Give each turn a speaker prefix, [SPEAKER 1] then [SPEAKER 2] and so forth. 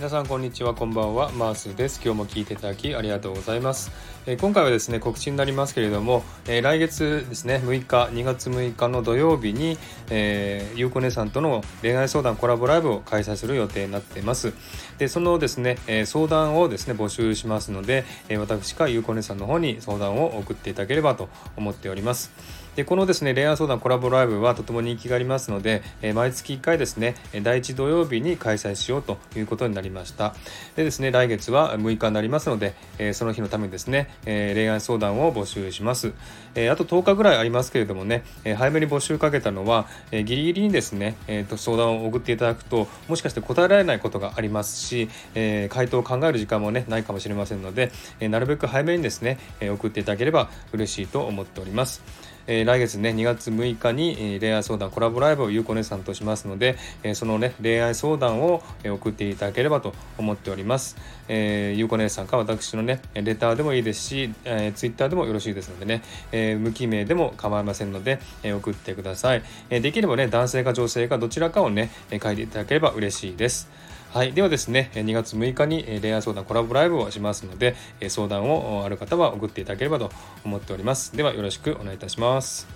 [SPEAKER 1] 皆さんこんにちはこんばんは。マースです。今日も聞いていただきありがとうございます、えー、今回はですね告知になりますけれども、えー、来月ですね6日2月6日の土曜日に、えー、ゆうこ姉さんとの恋愛相談コラボライブを開催する予定になっています。でそのですね、え相談をですね募集しますので、え私かゆうこ姉さんの方に相談を送っていただければと思っております。でこのですね恋愛相談コラボライブはとても人気がありますので、え毎月1回ですね第1土曜日に開催しようということになりました。でですね来月は6日になりますので、えその日のためにですね、え恋愛相談を募集します、えあと10日ぐらいありますけれどもね、え早めに募集かけたのは、えギリギリにですね、えー、と相談を送っていただくともしかして答えられないことがありますし、え回答を考える時間もねないかもしれませんので、えなるべく早めにですね、え送っていただければ嬉しいと思っております。えー、来月ね2月6日に、えー、恋愛相談コラボライブをゆうこ姉さんとしますので、えー、そのね恋愛相談を、え送っていただければと思っております、えゆうこ姉さんか私のねレターでもいいですし、えー、ツイッターでもよろしいですのでね、え無記名でも構いませんので、え送ってください、えできればね男性か女性かどちらかをね書いていただければ嬉しいです。はい。ではですね、2月6日に恋愛相談コラボライブをしますので、相談をある方は送っていただければと思っております。ではよろしくお願いいたします。